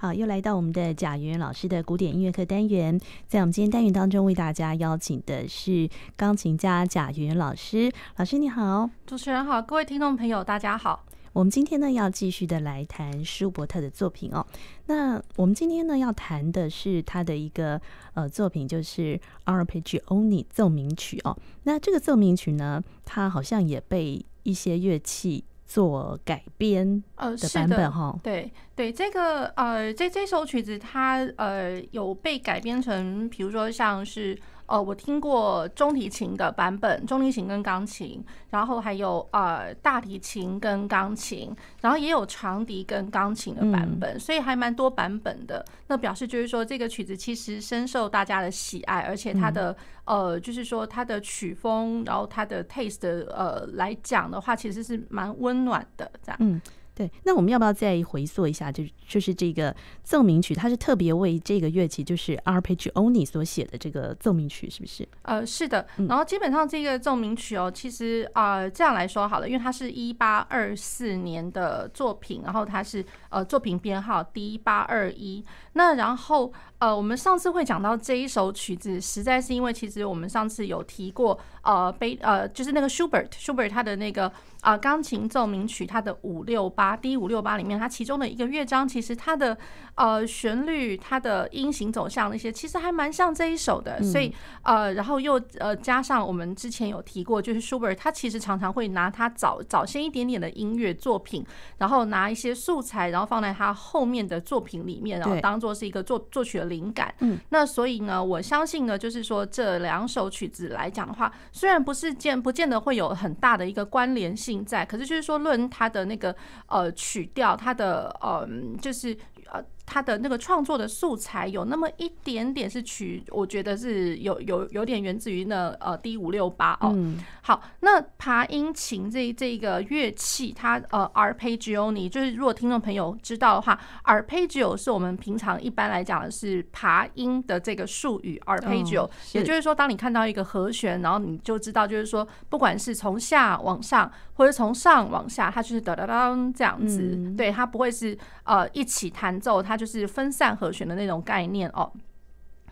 好，又来到我们的贾圆圆老师的古典音乐课单元。在我们今天单元当中，为大家邀请的是钢琴家贾圆圆老师。老师你好，主持人好，各位听众朋友大家好。我们今天呢要继续的来谈舒伯特的作品哦。那我们今天呢要谈的是他的一个呃作品，就是 Arpeggione 奏鸣曲哦。那这个奏鸣曲呢，它好像也被一些乐器。做改编呃的版本哈，对对，这个呃这这首曲子它呃有被改编成，比如说像是。呃，我听过中提琴的版本，中提琴跟钢琴，然后还有呃大提琴跟钢琴，然后也有长笛跟钢琴的版本，所以还蛮多版本的。那表示就是说，这个曲子其实深受大家的喜爱，而且它的呃，就是说它的曲风，然后它的 taste 呃来讲的话，其实是蛮温暖的这样。对，那我们要不要再回溯一下？就就是这个奏鸣曲，它是特别为这个乐器，就是 Arpeggione 所写的这个奏鸣曲，是不是？呃，是的。然后基本上这个奏鸣曲哦，其实啊、呃，这样来说好了，因为它是一八二四年的作品，然后它是呃作品编号 D 八二一。那然后呃，我们上次会讲到这一首曲子，实在是因为其实我们上次有提过呃，贝呃，就是那个 Schubert 他的那个啊钢琴奏鸣曲，它的五六八。D 五六八里面，它其中的一个乐章，其实它的呃旋律、它的音型走向那些，其实还蛮像这一首的。所以呃，然后又呃加上我们之前有提过，就是 Schubert 他其实常常会拿他早早先一点点的音乐作品，然后拿一些素材，然后放在他后面的作品里面，然后当做是一个作作曲的灵感。嗯，那所以呢，我相信呢，就是说这两首曲子来讲的话，虽然不是见不见得会有很大的一个关联性在，可是就是说论它的那个呃。曲调它的呃，就是呃。他的那个创作的素材有那么一点点是取，我觉得是有有有点源自于那呃 D 五六八哦。好，那爬音琴这这个乐器，它呃 Arpeggione，就是如果听众朋友知道的话，Arpeggio 是我们平常一般来讲的是爬音的这个术语，Arpeggio，也就是说，当你看到一个和弦，然后你就知道，就是说，不管是从下往上或者从上往下，它就是哒哒哒这样子，对，它不会是呃一起弹奏，它。就是分散和弦的那种概念哦。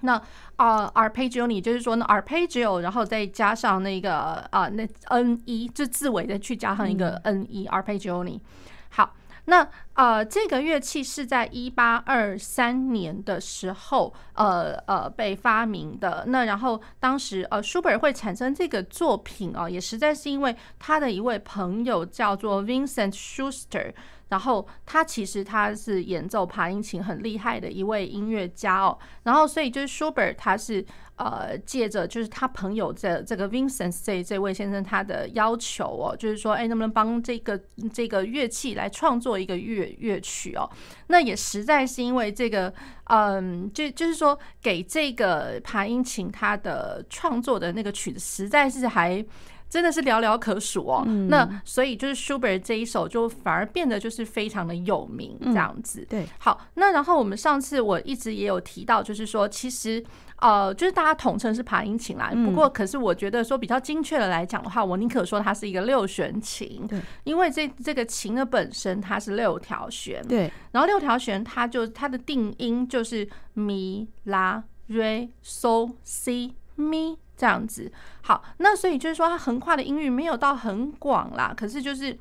那啊、呃、，arpeggio 就是说呢，arpeggio，然后再加上那个啊、呃，那 n 一，就字尾再去加上一个 n 一、嗯、arpeggione。好，那呃，这个乐器是在一八二三年的时候，呃呃，被发明的。那然后当时呃，舒伯特会产生这个作品啊、呃，也实在是因为他的一位朋友叫做 Vincent Schuster。然后他其实他是演奏爬音琴很厉害的一位音乐家哦，然后所以就是 Schubert 他是呃借着就是他朋友这这个 Vincent 这这位先生他的要求哦，就是说哎能不能帮这个这个乐器来创作一个乐乐曲哦？那也实在是因为这个嗯就就是说给这个爬音琴他的创作的那个曲子实在是还。真的是寥寥可数哦，嗯、那所以就是舒伯特这一首就反而变得就是非常的有名这样子。对，好，那然后我们上次我一直也有提到，就是说其实呃，就是大家统称是爬音琴啦。不过可是我觉得说比较精确的来讲的话，我宁可说它是一个六弦琴，对，因为这这个琴的本身它是六条弦，对，然后六条弦它就它的定音就是咪拉瑞嗦西咪。这样子，好，那所以就是说，它横跨的音域没有到很广啦，可是就是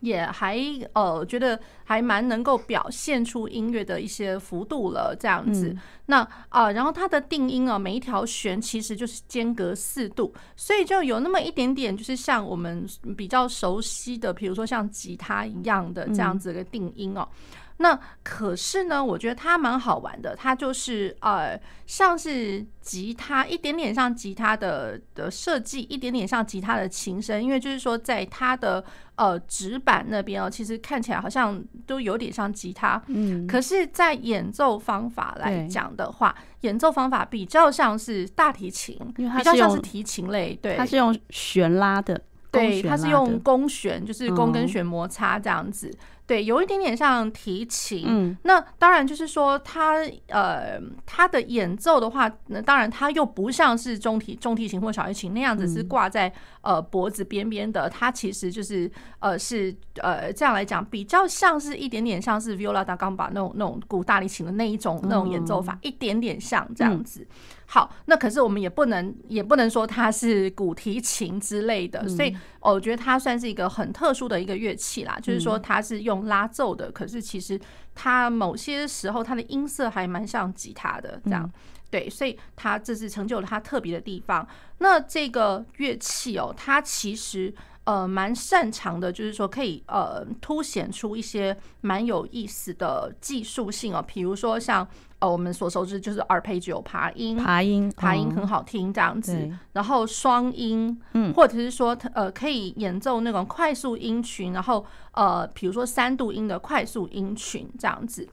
也还呃，觉得还蛮能够表现出音乐的一些幅度了，这样子。嗯、那啊、呃，然后它的定音啊，每一条弦其实就是间隔四度，所以就有那么一点点，就是像我们比较熟悉的，比如说像吉他一样的这样子的定音哦。嗯那可是呢，我觉得它蛮好玩的，它就是呃，像是吉他一点点像吉他的的设计，一点点像吉他的琴声，因为就是说在它的呃指板那边哦，其实看起来好像都有点像吉他，嗯，可是，在演奏方法来讲的话，演奏方法比较像是大提琴，比较像是提琴类，对，它是用弦拉的。对，它是用弓弦，就是弓跟弦摩擦这样子。对，有一点点像提琴。嗯，那当然就是说它呃它的演奏的话，那当然它又不像是中提中提琴或小提琴那样子是挂在、嗯、呃脖子边边的，它其实就是呃是呃这样来讲比较像是一点点像是 viola da gamba 那种那种古大提琴的那一种那种演奏法，嗯、一点点像这样子。嗯好，那可是我们也不能也不能说它是古提琴之类的，所以我觉得它算是一个很特殊的一个乐器啦。就是说它是用拉奏的，可是其实它某些时候它的音色还蛮像吉他的这样。对，所以它这是成就了它特别的地方。那这个乐器哦，它其实呃蛮擅长的，就是说可以呃凸显出一些蛮有意思的技术性哦，比如说像。呃，我们所熟知就是 arpeggio 爬音，爬音，爬音很好听这样子。嗯、然后双音，嗯，或者是说，呃，可以演奏那种快速音群，然后呃，比如说三度音的快速音群这样子。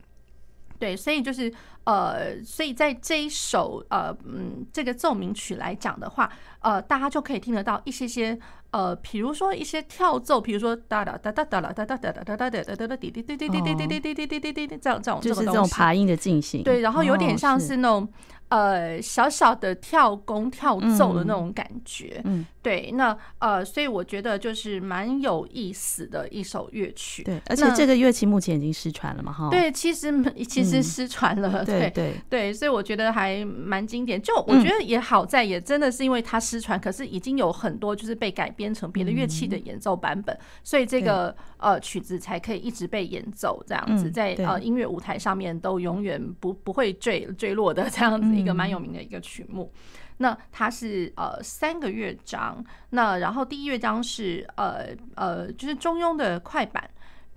对，所以就是呃，所以在这一首呃，嗯，这个奏鸣曲来讲的话，呃，大家就可以听得到一些些。呃，比如说一些跳奏，比如说哒哒哒哒哒哒哒哒哒哒哒哒哒哒哒哒滴滴滴滴滴滴滴滴滴滴滴滴滴这样这种就是这种爬音的进行，对，然后有点像是那种呃小小的跳弓跳奏的那种感觉，嗯，对，那呃，所以我觉得就是蛮有意思的一首乐曲，对，而且这个乐器目前已经失传了嘛，哈，对，其实其实失传了，对对。对，所以我觉得还蛮经典，就我觉得也好在也真的是因为它失传，可是已经有很多就是被改。编成别的乐器的演奏版本，所以这个呃曲子才可以一直被演奏，这样子在呃音乐舞台上面都永远不不会坠坠落的这样子一个蛮有名的一个曲目。那它是呃三个乐章，那然后第一乐章是呃呃就是中庸的快板，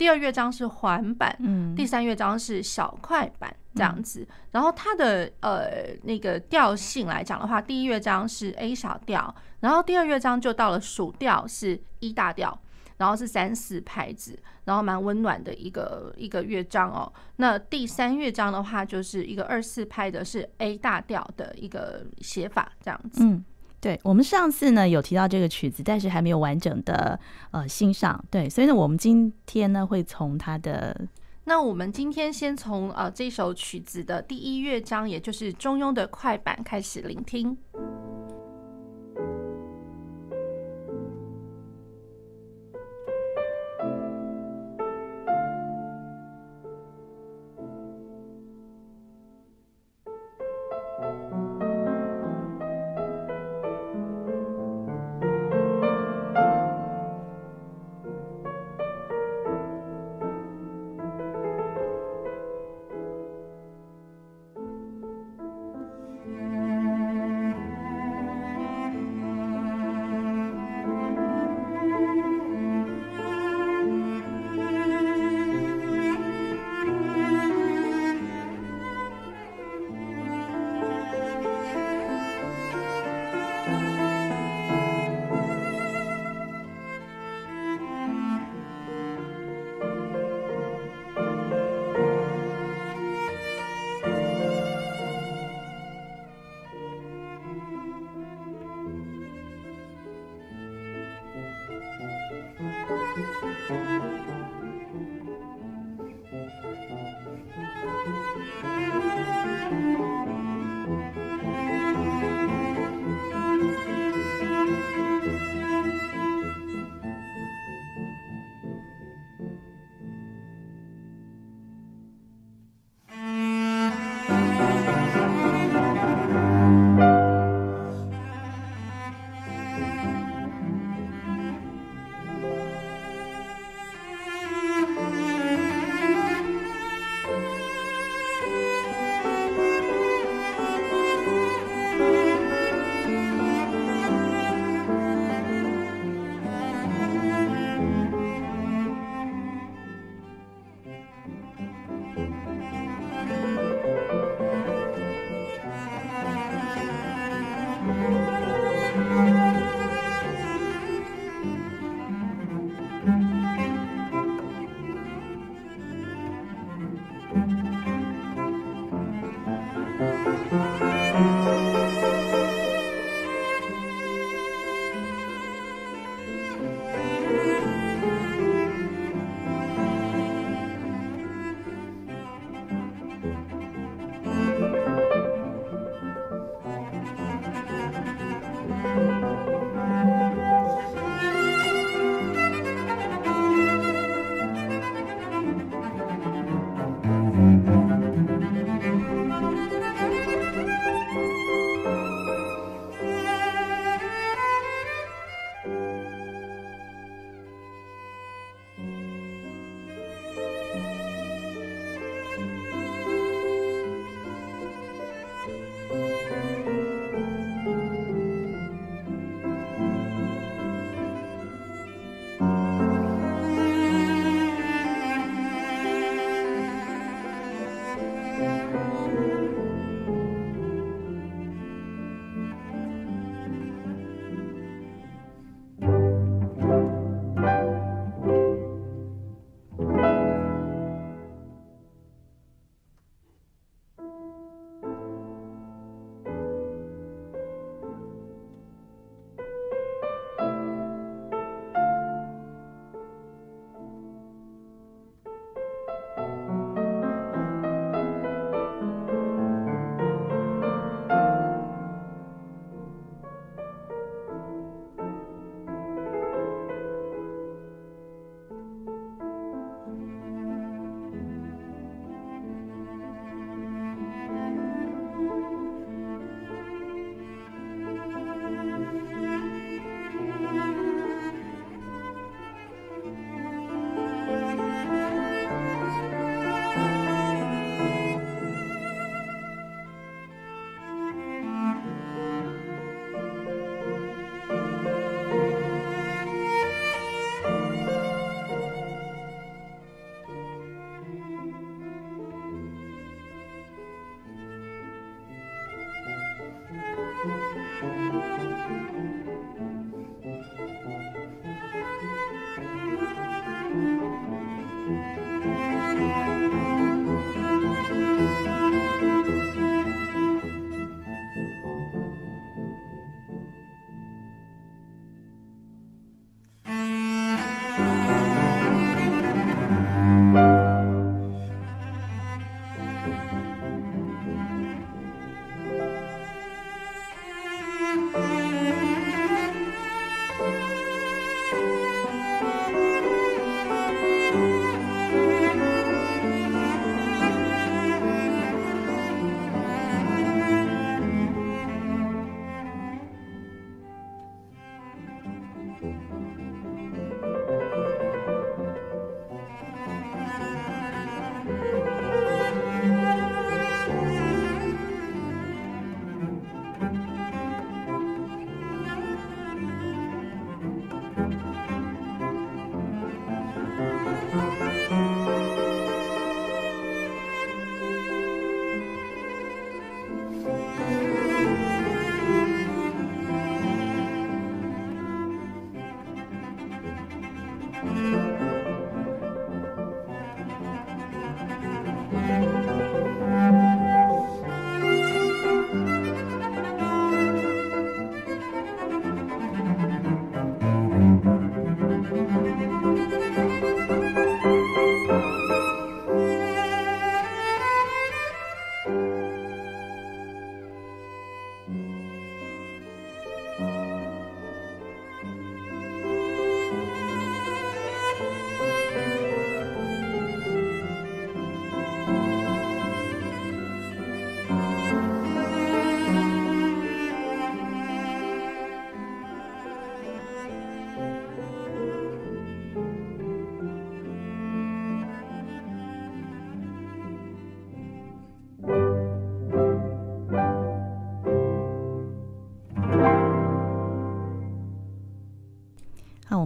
第二乐章是环板，嗯，第三乐章是小快板。这样子，然后它的呃那个调性来讲的话，第一乐章是 A 小调，然后第二乐章就到了属调是一大调，然后是三四拍子，然后蛮温暖的一个一个乐章哦。那第三乐章的话，就是一个二四拍的是 A 大调的一个写法，这样子。嗯，对，我们上次呢有提到这个曲子，但是还没有完整的呃欣赏。对，所以呢，我们今天呢会从它的。那我们今天先从呃这首曲子的第一乐章，也就是中庸的快板开始聆听。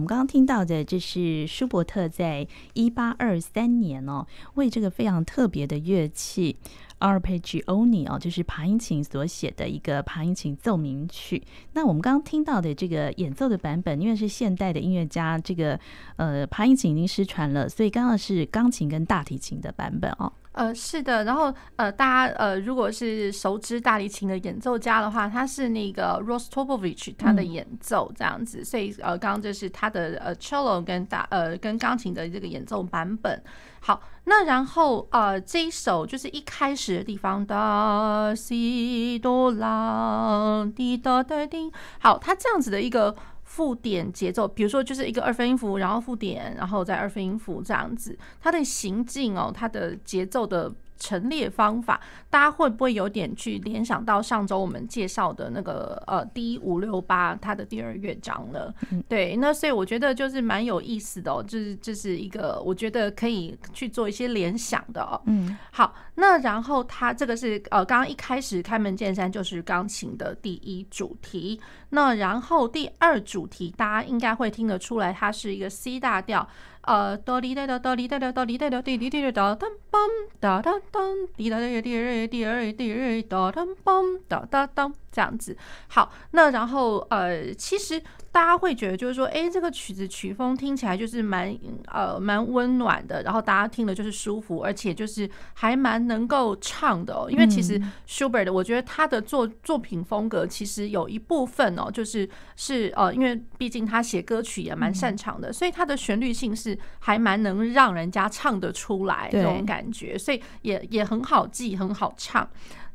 们刚刚听到的，这是舒伯特在一八二三年哦，为这个非常特别的乐器 Arpeggione 哦，就是爬音琴所写的一个爬音琴奏鸣曲。那我们刚刚听到的这个演奏的版本，因为是现代的音乐家，这个呃爬音琴已经失传了，所以刚刚是钢琴跟大提琴的版本哦。呃，是的，然后呃，大家呃，如果是熟知大提琴的演奏家的话，他是那个 Rostropovich 他的演奏这样子，嗯、所以呃，刚刚就是他的呃 cello 跟大呃跟钢琴的这个演奏版本。好，那然后呃这一首就是一开始的地方哒西哆啦滴哒哒滴，好，它这样子的一个。附点节奏，比如说就是一个二分音符，然后附点，然后再二分音符这样子，它的行进哦，它的节奏的。陈列方法，大家会不会有点去联想到上周我们介绍的那个呃 D 五六八它的第二乐章了？对，那所以我觉得就是蛮有意思的哦，就是这是一个我觉得可以去做一些联想的哦。嗯，好，那然后它这个是呃刚刚一开始开门见山就是钢琴的第一主题，那然后第二主题大家应该会听得出来，它是一个 C 大调。呃，哆哩哒哒哆哩哒哒哆哩哒哒滴哩滴哩哒当梆哒哒当滴哒哒滴哩滴哩滴哩哒当梆哒哒当这样子。好，那然后呃，其实大家会觉得就是说，哎，这个曲子曲风听起来就是蛮呃蛮温暖的，然后大家听了就是舒服，而且就是还蛮能够唱的哦。因为其实 Schubert 我觉得他的作作品风格其实有一部分哦，就是是呃，因为毕竟他写歌曲也蛮擅长的，所以他的旋律性是。还蛮能让人家唱得出来这种感觉，所以也也很好记，很好唱。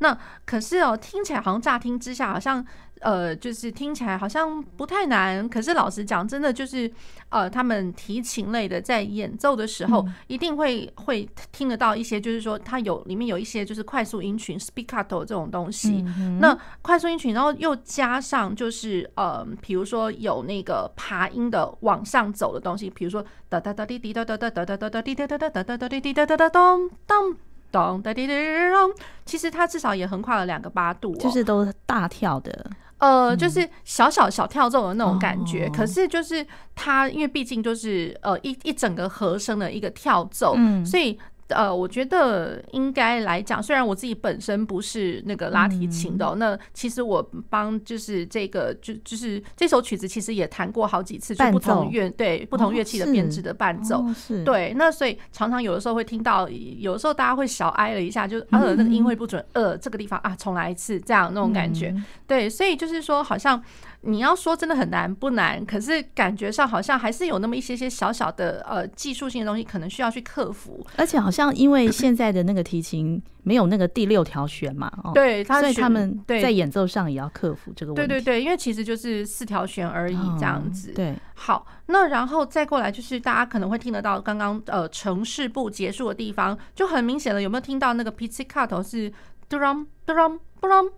那可是哦，听起来好像乍听之下好像。呃，就是听起来好像不太难，可是老实讲，真的就是，呃，他们提琴类的在演奏的时候，一定会会听得到一些，就是说它有里面有一些就是快速音群 spiccato 这种东西。那快速音群，然后又加上就是呃，比如说有那个爬音的往上走的东西，比如说哒哒哒滴滴哒哒哒哒哒哒哒滴哒哒哒哒哒哒滴滴哒哒哒咚咚咚哒滴滴咚，其实它至少也横跨了两个八度，就是都大跳的。呃，就是小小小跳奏的那种感觉，可是就是它，因为毕竟就是呃一一整个和声的一个跳奏，所以呃，我觉得应该来讲，虽然我自己本身不是那个拉提琴的，那其实我帮就是这个就就是这首曲子，其实也弹过好几次，就不同乐对不同乐器的编制的伴奏，对。那所以常常有的时候会听到，有的时候大家会小哀了一下，就呃那个音会不准，呃这个地方啊重来一次，这样那种感觉。嗯、对，所以就是说好像。你要说真的很难不难，可是感觉上好像还是有那么一些些小小的呃技术性的东西，可能需要去克服。而且好像因为现在的那个提琴没有那个第六条弦嘛，哦，对，所以他们在演奏上也要克服这个问题。对对对，因为其实就是四条弦而已这样子。嗯、对，好，那然后再过来就是大家可能会听得到刚刚呃城市部结束的地方，就很明显了，有没有听到那个 pizzicato 是 drum drum drum？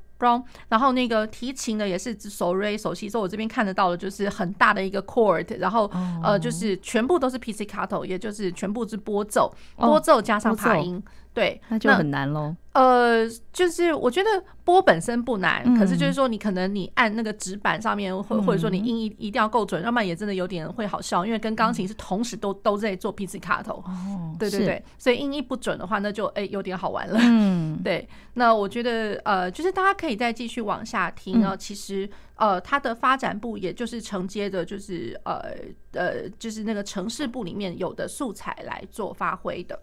然后那个提琴的也是手瑞手西，所以我这边看得到的就是很大的一个 chord，然后呃就是全部都是 pc cato，也就是全部是拨奏，拨奏加上爬音。对，那就很难喽。呃，就是我觉得拨本身不难，嗯、可是就是说你可能你按那个纸板上面，或、嗯、或者说你音一一定要够准，要不然也真的有点会好笑，因为跟钢琴是同时都、嗯、都在做 pizzicato。哦，对对对，所以音一不准的话，那就哎、欸、有点好玩了。嗯，对。那我觉得呃，就是大家可以再继续往下听啊。嗯、其实呃，它的发展部也就是承接的，就是呃呃，就是那个城市部里面有的素材来做发挥的。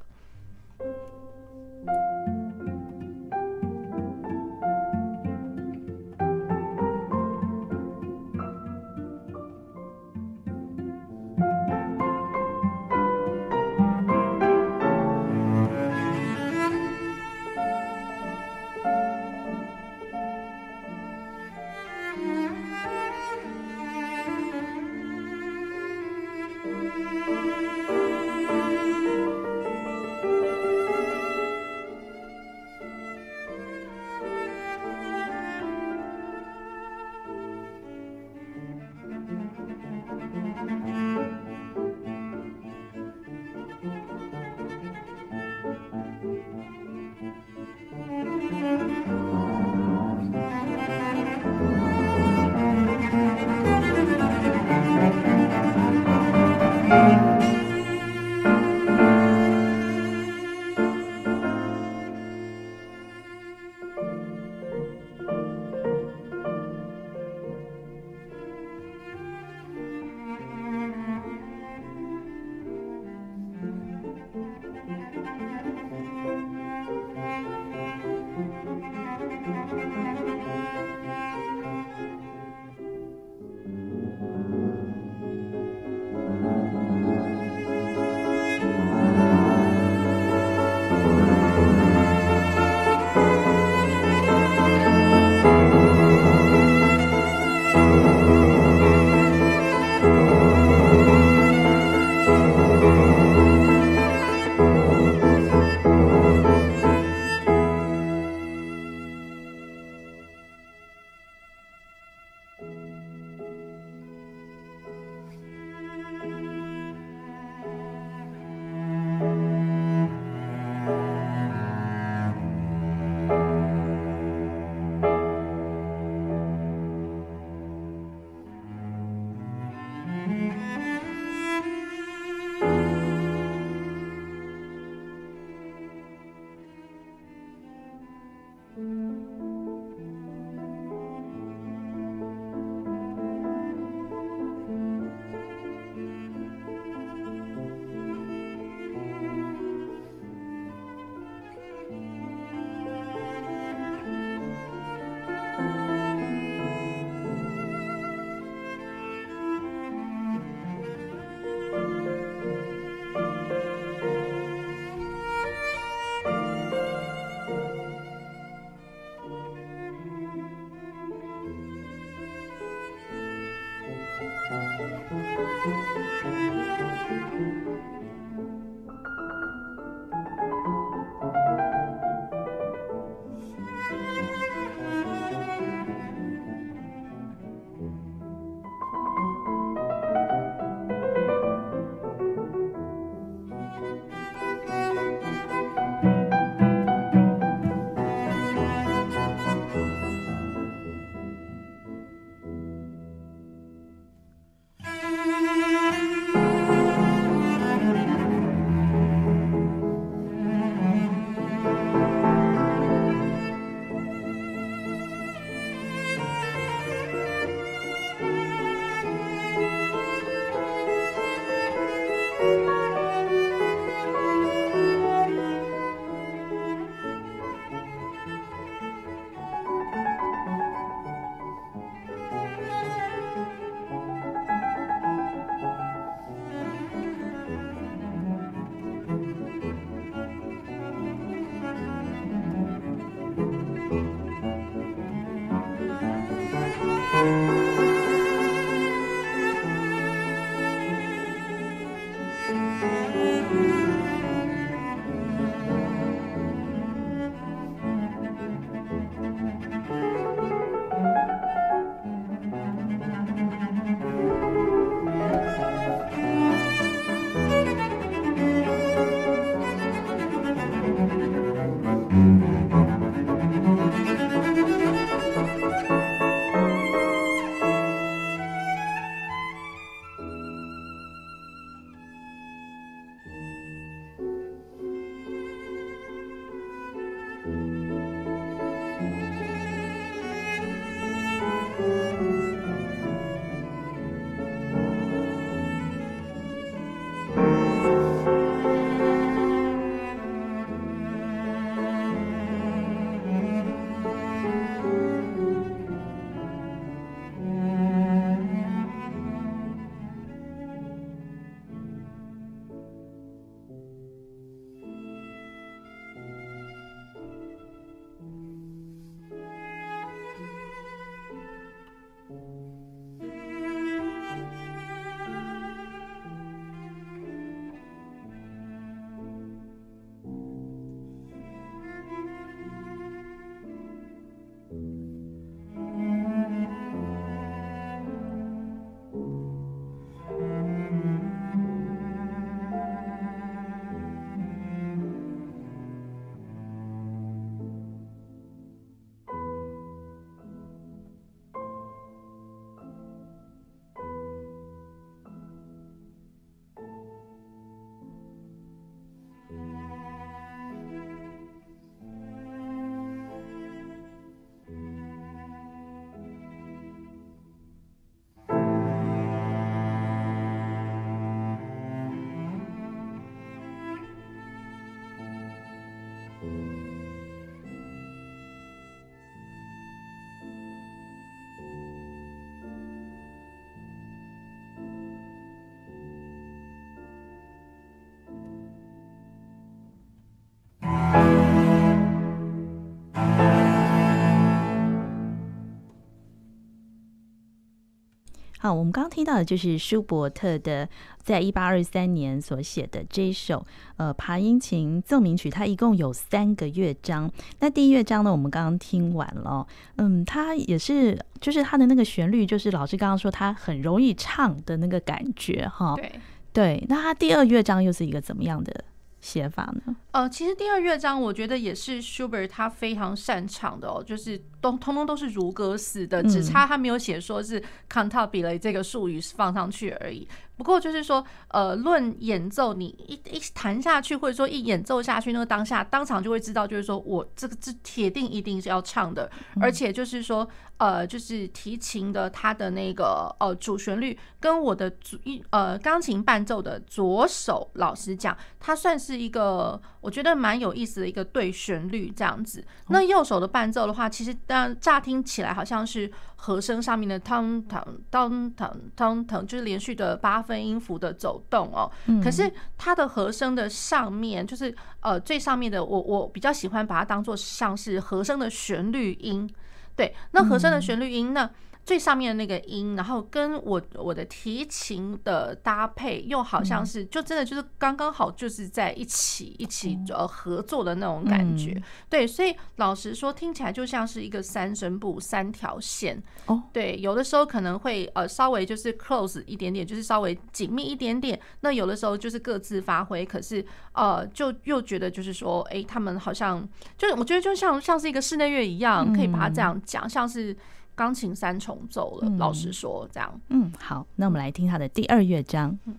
好，我们刚刚听到的就是舒伯特的，在一八二三年所写的这一首呃爬音琴奏鸣曲，它一共有三个乐章。那第一乐章呢，我们刚刚听完了，嗯，它也是就是它的那个旋律，就是老师刚刚说它很容易唱的那个感觉哈。对对，那它第二乐章又是一个怎么样的写法呢？呃，其实第二乐章我觉得也是舒伯特他非常擅长的哦，就是都通通都是如歌似的，只差他没有写说是 cantabile 这个术语放上去而已。不过就是说，呃，论演奏，你一一弹下去，或者说一演奏下去，那个当下当场就会知道，就是说我这个这铁定一定是要唱的，而且就是说，呃，就是提琴的它的那个呃主旋律跟我的主一呃钢琴伴奏的左手，老实讲，它算是一个。我觉得蛮有意思的一个对旋律这样子。那右手的伴奏的话，其实当然乍听起来好像是和声上面的当当当当当当，就是连续的八分音符的走动哦。可是它的和声的上面，就是呃最上面的，我我比较喜欢把它当做像是和声的旋律音。对，那和声的旋律音呢？最上面的那个音，然后跟我我的提琴的搭配，又好像是就真的就是刚刚好，就是在一起一起呃合作的那种感觉。对，所以老实说，听起来就像是一个三声部三条线。哦，对，有的时候可能会呃稍微就是 close 一点点，就是稍微紧密一点点。那有的时候就是各自发挥，可是呃就又觉得就是说，哎，他们好像就是我觉得就像像是一个室内乐一样，可以把它这样讲，像是。钢琴三重奏了，老实说，这样。嗯，好，那我们来听他的第二乐章。嗯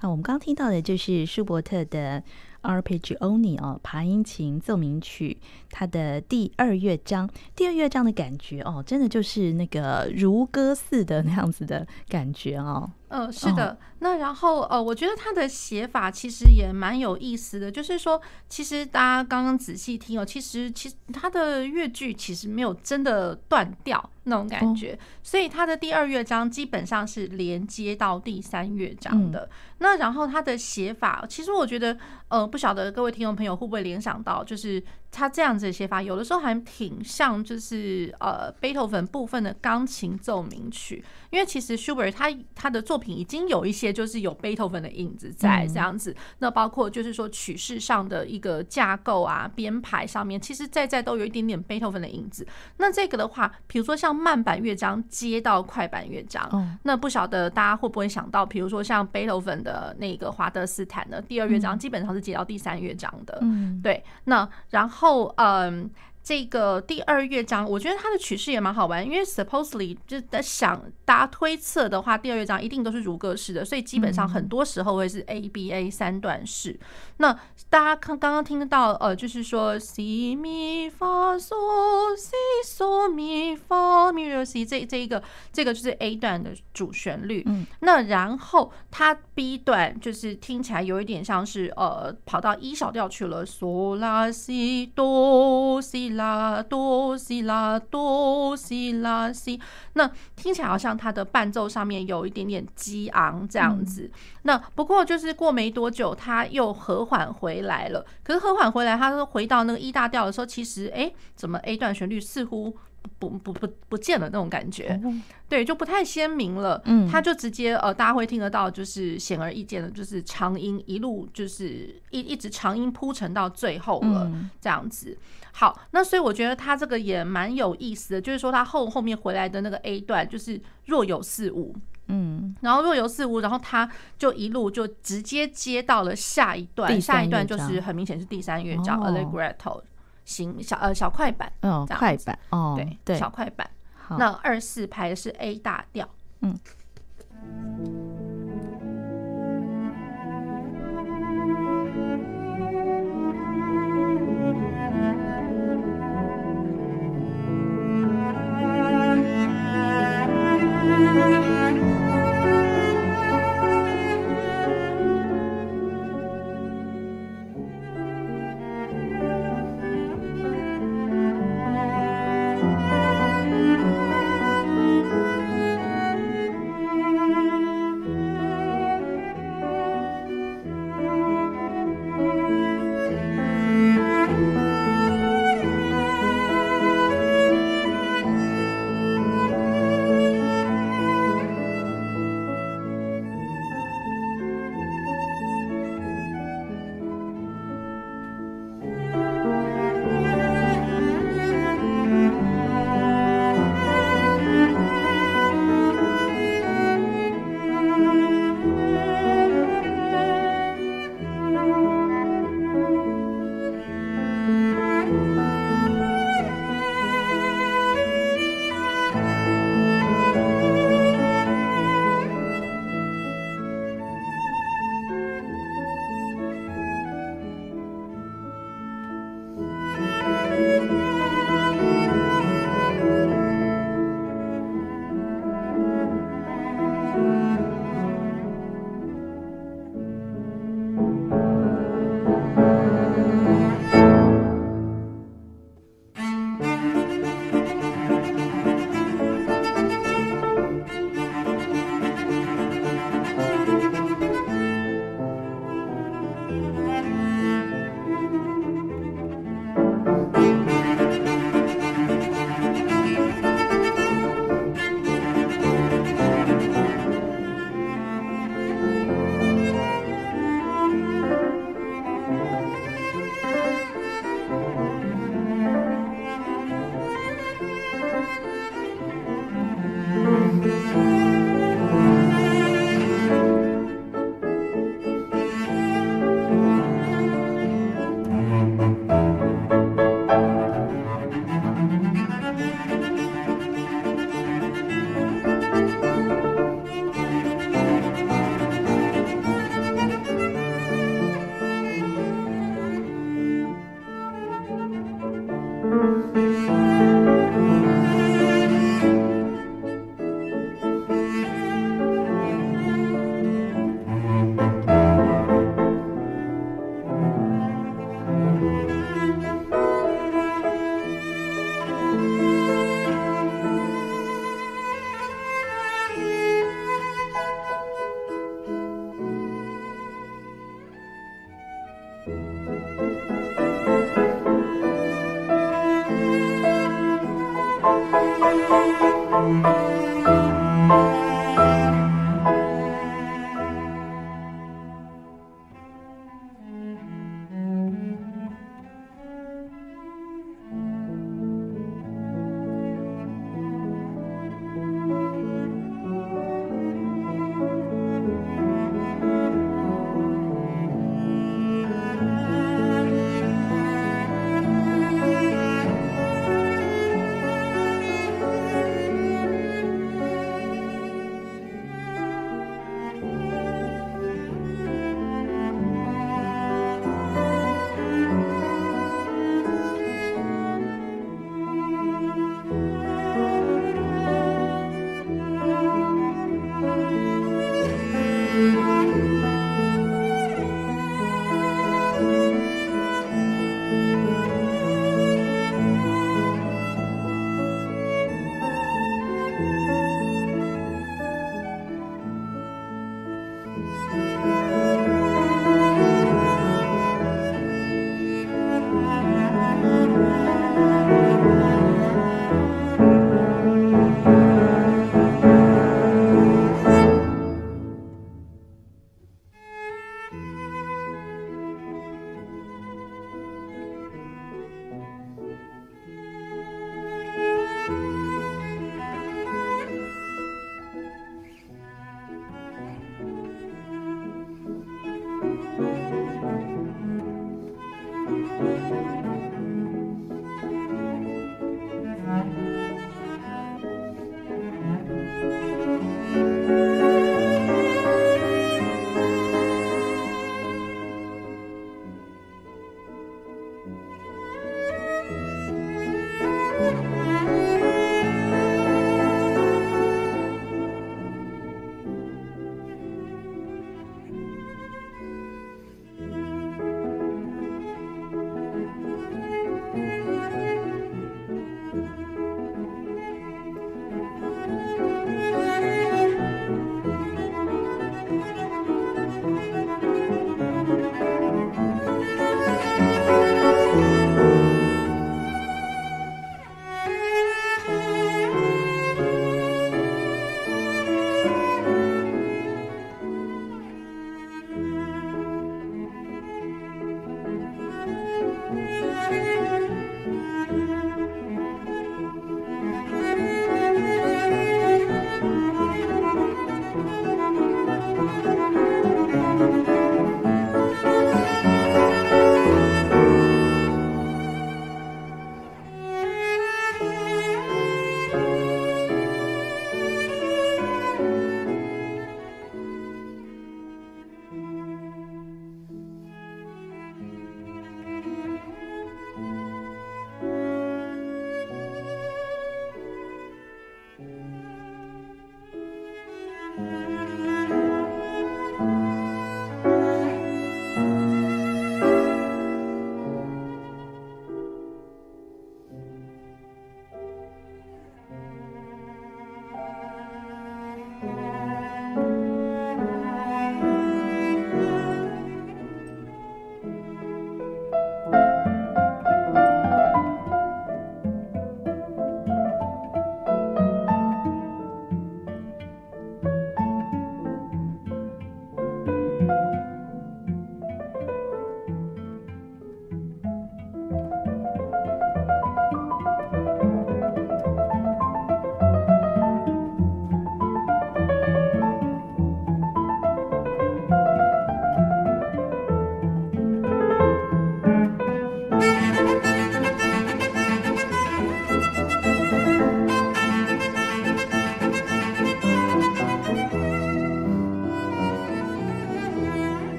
那我们刚听到的就是舒伯特的。Arpeggione 哦，爬音琴奏鸣曲，它的第二乐章，第二乐章的感觉哦，真的就是那个如歌似的那样子的感觉哦。嗯，是的。哦、那然后呃，我觉得他的写法其实也蛮有意思的，就是说，其实大家刚刚仔细听哦，其实其实它的乐句其实没有真的断掉那种感觉，哦、所以他的第二乐章基本上是连接到第三乐章的。嗯、那然后他的写法，其实我觉得呃，不晓得各位听众朋友会不会联想到，就是。他这样子的写法，有的时候还挺像，就是呃，贝多芬部分的钢琴奏鸣曲，因为其实舒伯特他他的作品已经有一些就是有贝多芬的影子在这样子，那包括就是说曲式上的一个架构啊，编排上面，其实在在都有一点点贝多芬的影子。那这个的话，比如说像慢板乐章接到快板乐章，那不晓得大家会不会想到，比如说像贝多芬的那个华德斯坦的第二乐章，基本上是接到第三乐章的，嗯，对，那然后。后，嗯，这个第二乐章，我觉得它的曲式也蛮好玩，因为 supposedly 就在想，大家推测的话，第二乐章一定都是如歌式的，所以基本上很多时候会是 A B A 三段式。那大家看刚刚听到，呃，就是说 C Mi Fa So Si So Mi Fa Mi Re Si 这这一个这个就是 A 段的主旋律。嗯，那然后它 B 段就是听起来有一点像是呃跑到 E 小调去了，So La Si Do Si La Do Si La Do Si La Si，那听起来好像它的伴奏上面有一点点激昂这样子。那不过就是过没多久，它又和缓回来了。可是和缓回来，它是回到那个 E 大调的时候，其实哎，怎么 A 段旋律似乎不不不不见了那种感觉？对，就不太鲜明了。嗯，他就直接呃，大家会听得到，就是显而易见的，就是长音一路就是一一直长音铺陈到最后了，这样子。好，那所以我觉得他这个也蛮有意思的，就是说他后后面回来的那个 A 段就是若有似无。嗯，然后若有似无，然后他就一路就直接接到了下一段，下一段就是很明显是第三乐章，Allegretto 行小呃小快板，嗯，快板，哦，对对，小快板。那二四拍的是 A 大调，嗯。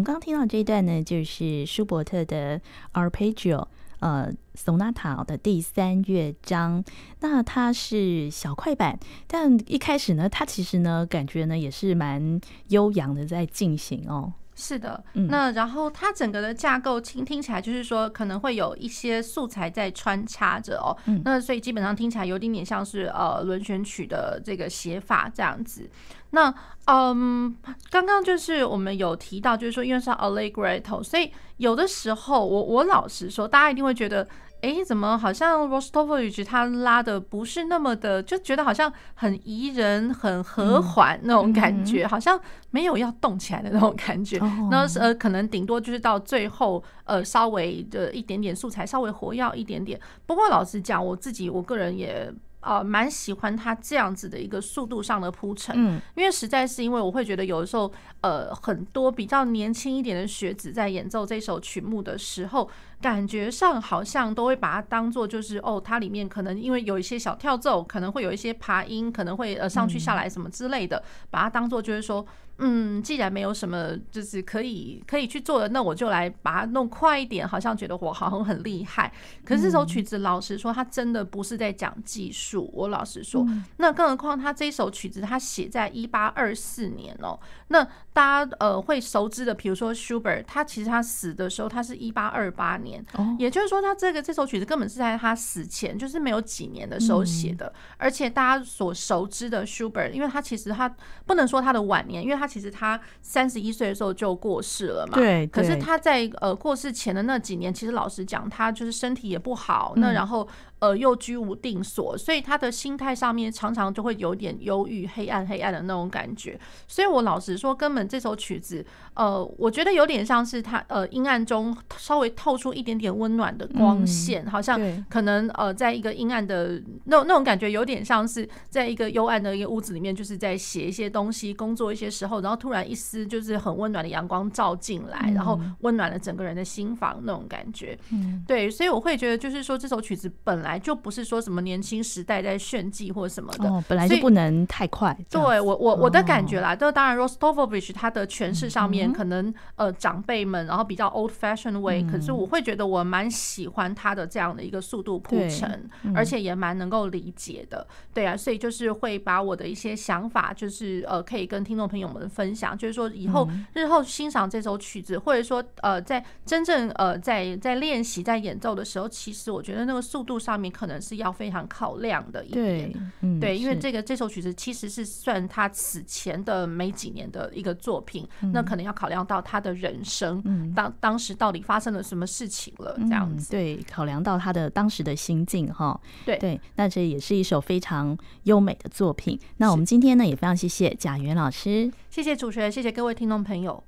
我们刚刚听到这一段呢，就是舒伯特的 Arpeggio，呃索纳塔的第三乐章。那它是小快板，但一开始呢，它其实呢，感觉呢也是蛮悠扬的在进行哦。是的，那然后它整个的架构听听起来就是说可能会有一些素材在穿插着哦，那所以基本上听起来有点点像是呃轮旋曲的这个写法这样子。那嗯，刚刚就是我们有提到，就是说因为是 Allegretto，所以有的时候我我老实说，大家一定会觉得。哎，怎么好像 Rostropovich 他拉的不是那么的，就觉得好像很宜人、很和缓那种感觉，好像没有要动起来的那种感觉。那呃，可能顶多就是到最后，呃，稍微的一点点素材，稍微活跃一点点。不过老实讲，我自己我个人也。呃，蛮喜欢他这样子的一个速度上的铺陈，嗯，因为实在是因为我会觉得有的时候，呃，很多比较年轻一点的学子在演奏这首曲目的时候，感觉上好像都会把它当做就是哦，它里面可能因为有一些小跳奏，可能会有一些爬音，可能会呃上去下来什么之类的，把它当做就是说。嗯，既然没有什么就是可以可以去做的，那我就来把它弄快一点，好像觉得我好像很厉害。可是这首曲子，老实说，它真的不是在讲技术。我老实说，那更何况它这首曲子，它写在一八二四年哦。那大家呃会熟知的，比如说 Schubert，他其实他死的时候，他是一八二八年，也就是说，他这个这首曲子根本是在他死前，就是没有几年的时候写的。而且大家所熟知的 Schubert，因为他其实他不能说他的晚年，因为他其实他三十一岁的时候就过世了嘛。对。可是他在呃过世前的那几年，其实老实讲，他就是身体也不好。那然后。呃，又居无定所，所以他的心态上面常常就会有点忧郁、黑暗、黑暗的那种感觉。所以我老实说，根本这首曲子，呃，我觉得有点像是他呃阴暗中稍微透出一点点温暖的光线，好像可能呃，在一个阴暗的那种那种感觉，有点像是在一个幽暗的一个屋子里面，就是在写一些东西、工作一些时候，然后突然一丝就是很温暖的阳光照进来，然后温暖了整个人的心房那种感觉。嗯，对，所以我会觉得，就是说这首曲子本来。就不是说什么年轻时代在炫技或什么的，哦，本来就不能太快。对我我我的感觉啦，这当然他的诠释上面可能呃长辈们然后比较 old fashioned way，可是我会觉得我蛮喜欢他的这样的一个速度铺陈，而且也蛮能够理解的。对啊，所以就是会把我的一些想法，就是呃可以跟听众朋友们分享，就是说以后日后欣赏这首曲子，或者说呃在真正呃在在练习在演奏的时候，其实我觉得那个速度上面。可能是要非常考量的一点，对，因为这个这首曲子其实是算他此前的没几年的一个作品，嗯、那可能要考量到他的人生，嗯、当当时到底发生了什么事情了，这样子，嗯、对，考量到他的当时的心境，哈，对。对，那这也是一首非常优美的作品。那我们今天呢，也非常谢谢贾元老师，谢谢主持人，谢谢各位听众朋友。